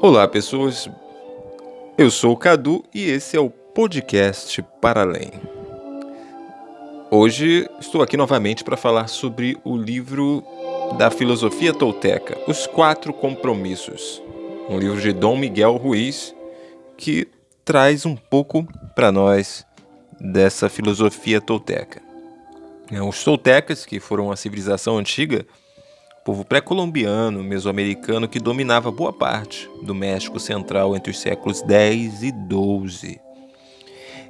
Olá, pessoas. Eu sou o Cadu e esse é o podcast Para Além. Hoje estou aqui novamente para falar sobre o livro da filosofia tolteca, Os Quatro Compromissos, um livro de Dom Miguel Ruiz que traz um pouco para nós dessa filosofia tolteca. É, os toltecas, que foram a civilização antiga, povo pré-colombiano, mesoamericano que dominava boa parte do México Central entre os séculos 10 e 12.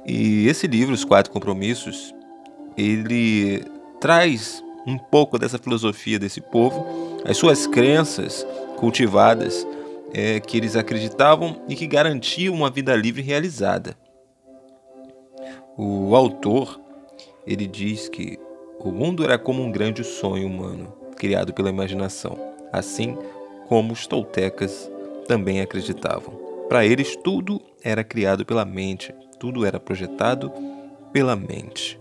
E esse livro, Os Quatro Compromissos, ele traz um pouco dessa filosofia desse povo, as suas crenças cultivadas é, que eles acreditavam e que garantiam uma vida livre realizada. O autor ele diz que o mundo era como um grande sonho humano criado pela imaginação, assim como os toltecas também acreditavam. Para eles, tudo era criado pela mente, tudo era projetado pela mente.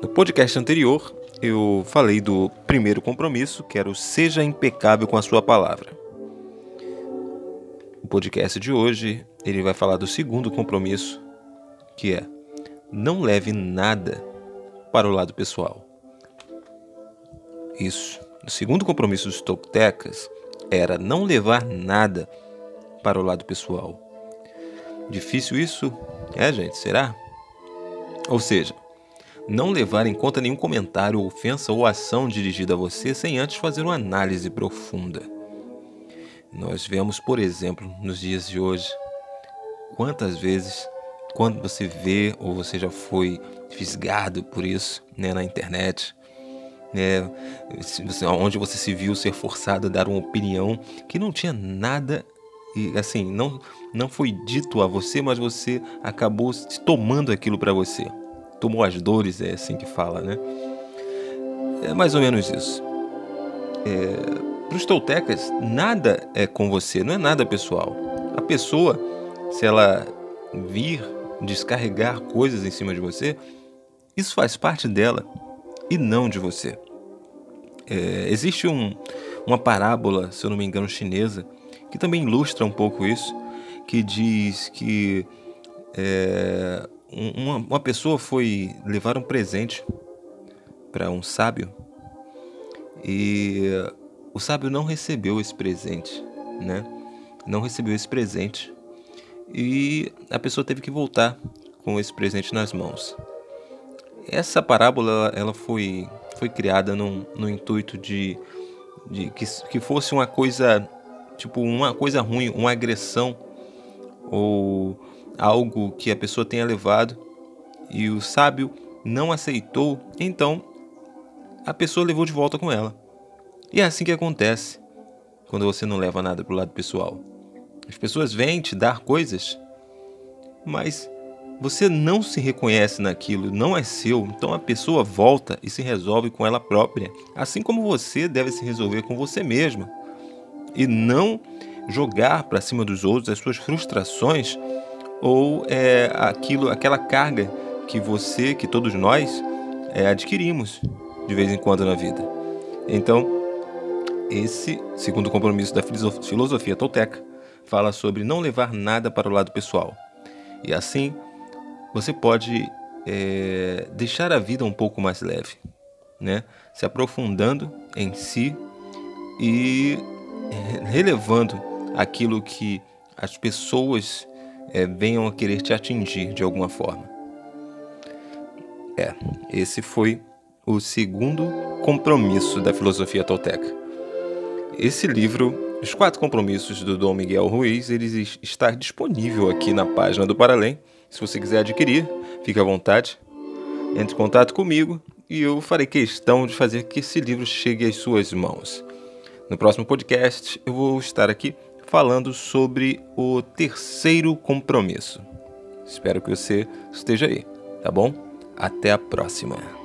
No podcast anterior, eu falei do primeiro compromisso, que era o seja impecável com a sua palavra. O podcast de hoje, ele vai falar do segundo compromisso, que é não leve nada para o lado pessoal. Isso. O segundo compromisso dos toltecas era não levar nada para o lado pessoal. Difícil isso? É, gente, será? Ou seja, não levar em conta nenhum comentário, ofensa ou ação dirigida a você sem antes fazer uma análise profunda. Nós vemos, por exemplo, nos dias de hoje, quantas vezes, quando você vê ou você já foi fisgado por isso né, na internet, né, onde você se viu ser forçado a dar uma opinião que não tinha nada e assim não não foi dito a você, mas você acabou tomando aquilo para você, tomou as dores é assim que fala, né? É mais ou menos isso. É, para os toltecas nada é com você, não é nada pessoal. A pessoa, se ela vir descarregar coisas em cima de você, isso faz parte dela e não de você. É, existe um, uma parábola, se eu não me engano, chinesa, que também ilustra um pouco isso, que diz que é, uma, uma pessoa foi levar um presente para um sábio e o sábio não recebeu esse presente, né? Não recebeu esse presente e a pessoa teve que voltar com esse presente nas mãos. Essa parábola ela foi, foi criada no, intuito de, de que, que fosse uma coisa tipo uma coisa ruim, uma agressão ou algo que a pessoa tenha levado e o sábio não aceitou, então a pessoa levou de volta com ela. E é assim que acontece quando você não leva nada para o lado pessoal. As pessoas vêm te dar coisas, mas você não se reconhece naquilo, não é seu, então a pessoa volta e se resolve com ela própria, assim como você deve se resolver com você mesma. E não jogar para cima dos outros as suas frustrações ou é, aquilo, aquela carga que você, que todos nós é, adquirimos de vez em quando na vida. Então, esse segundo compromisso da filosofia tolteca fala sobre não levar nada para o lado pessoal. E assim, você pode é, deixar a vida um pouco mais leve, né? Se aprofundando em si e é, relevando aquilo que as pessoas é, venham a querer te atingir de alguma forma. É, esse foi o segundo compromisso da filosofia tolteca. Esse livro, Os Quatro Compromissos do Dom Miguel Ruiz, ele está disponível aqui na página do Paralém se você quiser adquirir, fique à vontade. Entre em contato comigo e eu farei questão de fazer que esse livro chegue às suas mãos. No próximo podcast, eu vou estar aqui falando sobre o terceiro compromisso. Espero que você esteja aí, tá bom? Até a próxima.